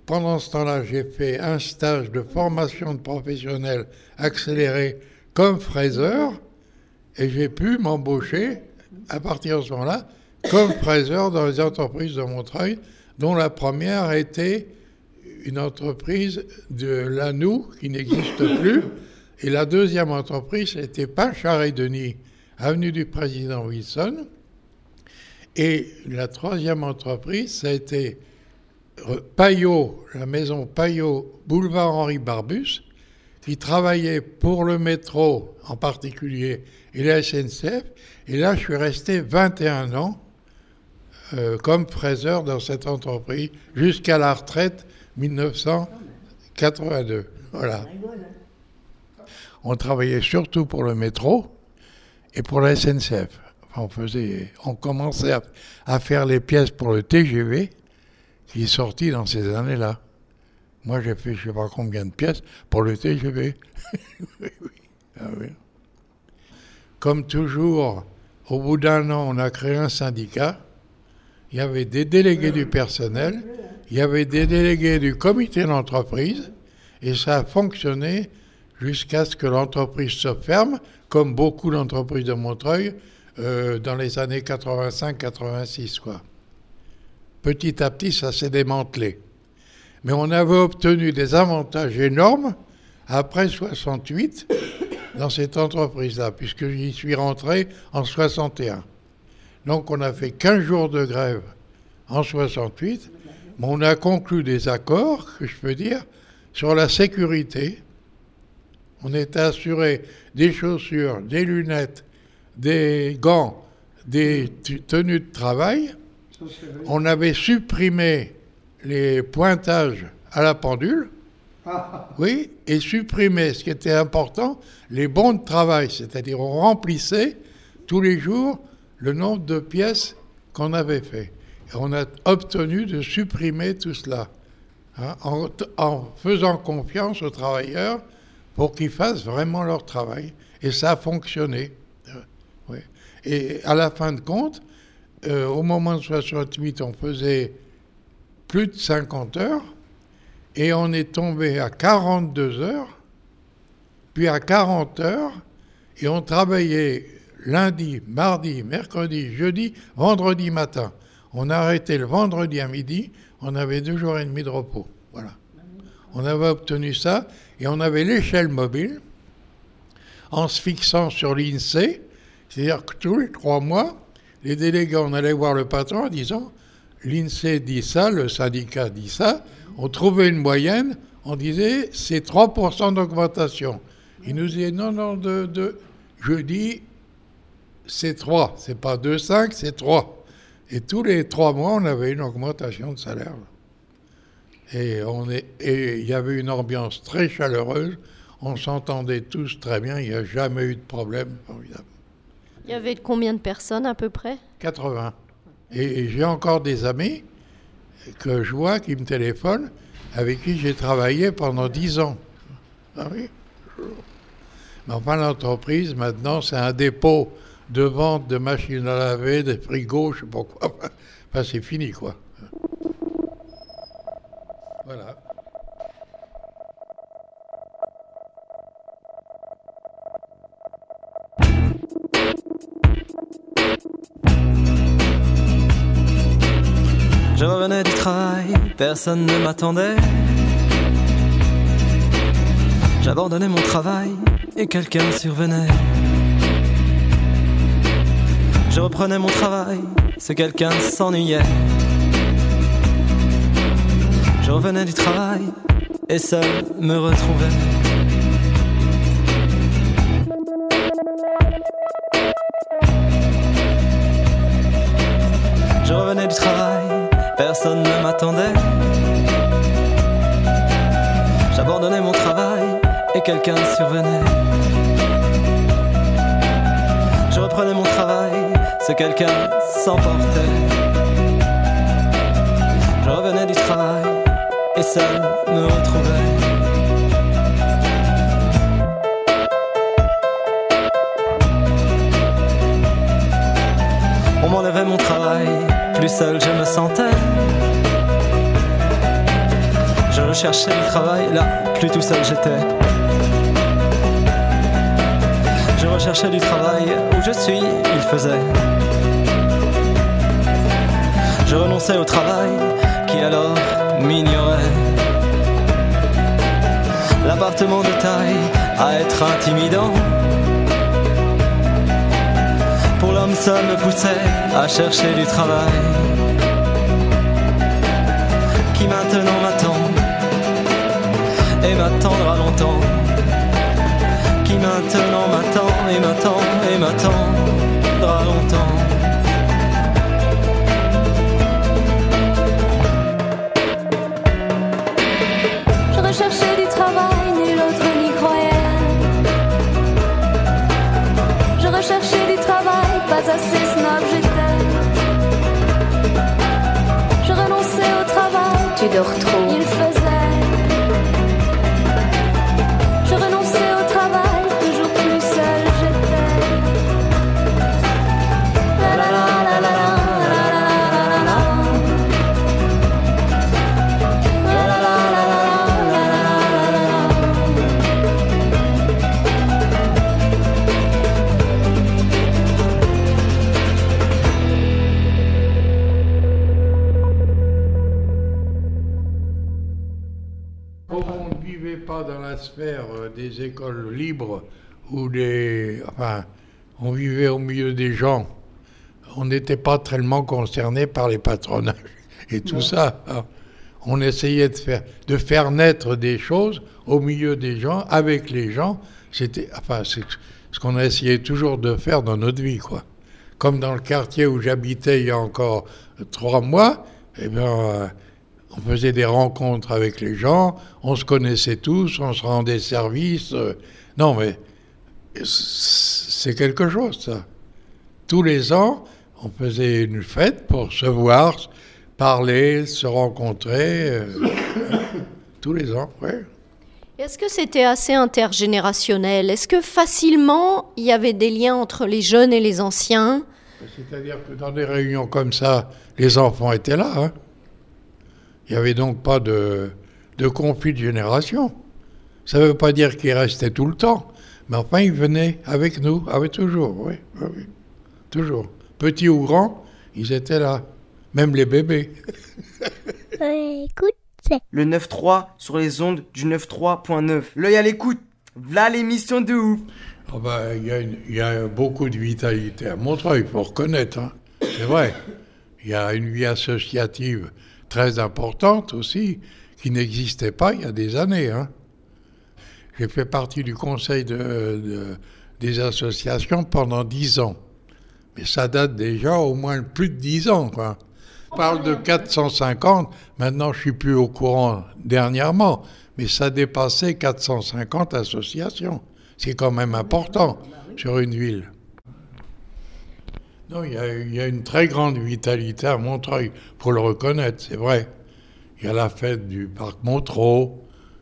pendant ce temps-là, j'ai fait un stage de formation de professionnel accéléré comme fraiseur et j'ai pu m'embaucher à partir de ce moment-là comme fraiseur dans les entreprises de Montreuil, dont la première était une entreprise de Lanou qui n'existe plus. Et la deuxième entreprise, c'était Pinchard et Denis, avenue du président Wilson. Et la troisième entreprise, ça a été Payot, la maison Payot, boulevard Henri Barbus, qui travaillait pour le métro en particulier et la SNCF. Et là, je suis resté 21 ans euh, comme fraiseur dans cette entreprise jusqu'à la retraite 1982. Voilà. On travaillait surtout pour le métro et pour la SNCF. On, faisait, on commençait à, faire les pièces pour le TGV qui est sorti dans ces années-là. Moi, j'ai fait je ne sais pas combien de pièces pour le TGV. Ah. Comme toujours, au bout d'un an, on a créé un syndicat. Il y avait des délégués du personnel, il y avait des délégués du comité d'entreprise, et ça a fonctionné jusqu'à ce que l'entreprise se ferme, comme beaucoup d'entreprises de Montreuil, euh, dans les années 85-86. quoi. Petit à petit, ça s'est démantelé. Mais on avait obtenu des avantages énormes après 68 dans cette entreprise-là, puisque j'y suis rentré en 61. Donc on a fait 15 jours de grève en 68, mais on a conclu des accords, que je peux dire, sur la sécurité. On était assuré des chaussures, des lunettes, des gants, des tenues de travail. On avait supprimé les pointages à la pendule. Oui, et supprimé, ce qui était important, les bons de travail, c'est-à-dire on remplissait tous les jours le nombre de pièces qu'on avait fait. Et on a obtenu de supprimer tout cela, hein, en, en, faisant confiance aux travailleurs pour qu'ils fassent vraiment leur travail. Et ça a fonctionné. Euh. Et à la fin de compte, euh, au moment de 68, on faisait plus de 50 heures et on est tombé à 42 heures, puis à 40 heures, et on travaillait lundi, mardi, mercredi, jeudi, vendredi matin. On a arrêté le vendredi à midi, on avait deux jours et demi de repos. Voilà. On avait obtenu ça et on avait l'échelle mobile en se fixant sur l'INSEE, c'est-à-dire que tous les trois mois, les délégués, on allait voir le patron en disant l'INSEE dit ça, le syndicat dit ça, on trouvait une moyenne, on disait c'est 3% d'augmentation. Il nous disait non, non, de, de, je dis c'est 3, c'est pas 2,5, c'est 3. Et tous les trois mois, on avait une augmentation de salaire. Et il y avait une ambiance très chaleureuse. On s'entendait tous très bien. Il n'y a jamais eu de problème. Formidable. Il y avait combien de personnes à peu près? 80. Et, j'ai encore des amis que je vois qui me téléphonent, avec qui j'ai travaillé pendant 10 ans. Ah oui. Mais enfin, l'entreprise, maintenant, c'est un dépôt de vente de machines à laver, de frigos, je sais pas quoi. Enfin, c'est fini, quoi. Voilà. Je revenais du travail, personne ne m'attendait. J'abandonnais mon travail et quelqu'un survenait. Je reprenais mon travail, ce quelqu'un s'ennuyait. Je revenais du travail et seul me retrouvais. Je revenais du travail, personne ne m'attendait. J'abandonnais mon travail et quelqu'un survenait. Je reprenais mon travail, ce quelqu'un s'emportait. Seul me. On m'enlevait mon travail, plus seul je me sentais. Je recherchais le travail, là, plus tout seul j'étais. Je recherchais du travail, où je suis, il faisait. Je renonçais au travail, qui alors m'ignorait. De taille à être intimidant. Pour l'homme seul me poussait à chercher du travail. Qui maintenant m'attend et m'attendra longtemps. Qui maintenant m'attend et m'attend et m'attendra tu dors trop. Des écoles libres ou des. Enfin, on vivait au milieu des gens. On n'était pas tellement concerné par les patronages et tout ça. hein. On essayait de faire, de faire naître des choses au milieu des gens, avec les gens. C'était, enfin, c'est ce qu'on a essayé toujours de faire dans notre vie, quoi. Comme dans le quartier où j'habitais il y a encore trois mois, eh bien, on faisait des rencontres avec les gens, on se connaissait tous, on se rendait service. euh, non, mais c'est quelque chose, ça. Tous les ans, on faisait une fête pour se voir, parler, se rencontrer. euh, tous les ans, oui. Est-ce que c'était assez intergénérationnel? Est-ce que facilement il y avait des liens entre les jeunes et les anciens? C'est-à-dire que dans des réunions comme ça, les enfants étaient là. Hein. Il n'y avait donc pas de, de conflit de génération. Ça ne veut pas dire qu'ils restaient tout le temps, mais enfin ils venaient avec nous, avec toujours, oui, oui, oui. toujours. Petits ou grands, ils étaient là, même les bébés. écoute, le 9-3 sur les ondes du 9-3.9. L'œil à l'écoute, voilà l'émission de ouf. Oh bah, il y, a beaucoup de vitalité à Montreuil, il faut reconnaître. Hein. C'est vrai. Il y a une vie associative très importante aussi, qui n'existait pas il y a des années. Hein. J'ai fait partie du conseil de, des associations pendant dix ans. Mais ça date déjà au moins plus de dix ans. Quoi. On parle de 450, maintenant je suis plus au courant dernièrement, mais ça dépassait 450 associations. C'est quand même important sur une ville. Non, il y, a, une très grande vitalité à Montreuil, faut le reconnaître, c'est vrai. Il y a la fête du parc Montreux,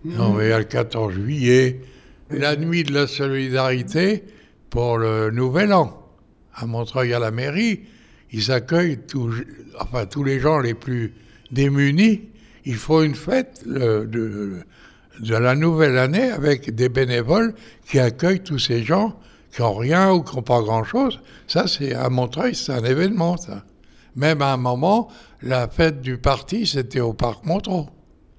non, il y a le 14 juillet, la nuit de la solidarité pour le Nouvel An. À Montreuil, à la mairie, ils accueillent tous, enfin, tous les gens les plus démunis. Il faut une fête de, de la nouvelle année avec des bénévoles qui accueillent tous ces gens qui n'ont rien ou qui n'ont pas grand-chose. Ça, c'est à Montreuil, c'est un événement. Même à un moment, la fête du parti, c'était au parc Montreux.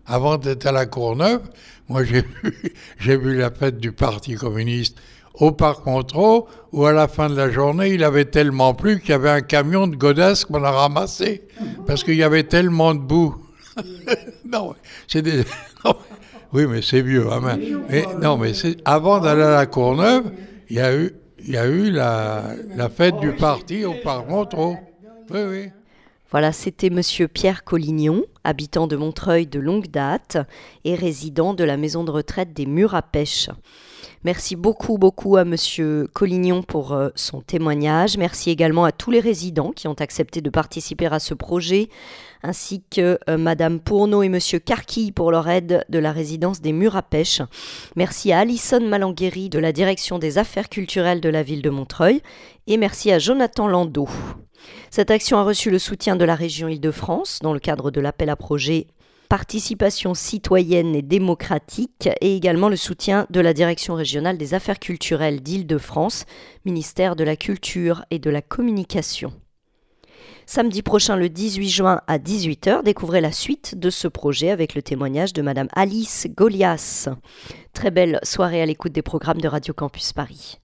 Avant d'être à la Courneuve, moi j'ai vu, la fête du Parti communiste au parc Montreux, où à la fin de la journée, il avait tellement plu qu'il y avait un camion de godasses qu'on a ramassé, parce qu'il y avait tellement de boue. non, c'est des... oui, mais c'est vieux. Hein, non, mais avant d'aller à la Courneuve, il y a eu, la fête du parti au parc Montreux. Oui, oui. Voilà, c'était Monsieur Pierre Collignon, habitant de Montreuil de longue date et résident de la maison de retraite des Murs à Pêche. Merci beaucoup, beaucoup à Monsieur Collignon pour euh, son témoignage. Merci également à tous les résidents qui ont accepté de participer à ce projet, ainsi que euh, Madame Pourneau et Monsieur Carquille pour leur aide de la résidence des Murs à Pêche. Merci à Alison Malangueri de la direction des affaires culturelles de la ville de Montreuil et merci à Jonathan Landau. Cette action a reçu le soutien de la région Île-de-France dans le cadre de l'appel à projet Participation citoyenne et démocratique et également le soutien de la Direction régionale des affaires culturelles d'Île-de-France, ministère de la Culture et de la Communication. Samedi prochain, le 18 juin à 18h, découvrez la suite de ce projet avec le témoignage de Madame Alice Golias. Très belle soirée à l'écoute des programmes de Radio Campus Paris.